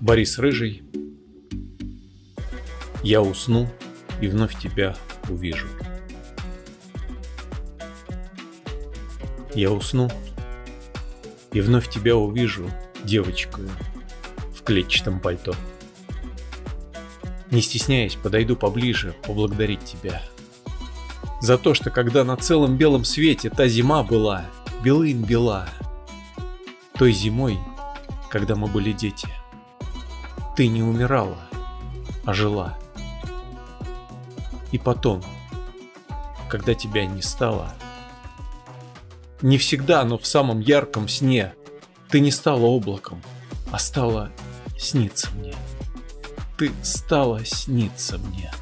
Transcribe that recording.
Борис Рыжий. Я усну и вновь тебя увижу. Я усну и вновь тебя увижу, девочку в клетчатом пальто. Не стесняясь, подойду поближе поблагодарить тебя. За то, что когда на целом белом свете та зима была, белым бела. Той зимой, когда мы были дети, ты не умирала, а жила. И потом, когда тебя не стало, не всегда, но в самом ярком сне, ты не стала облаком, а стала сниться мне. Ты стала сниться мне.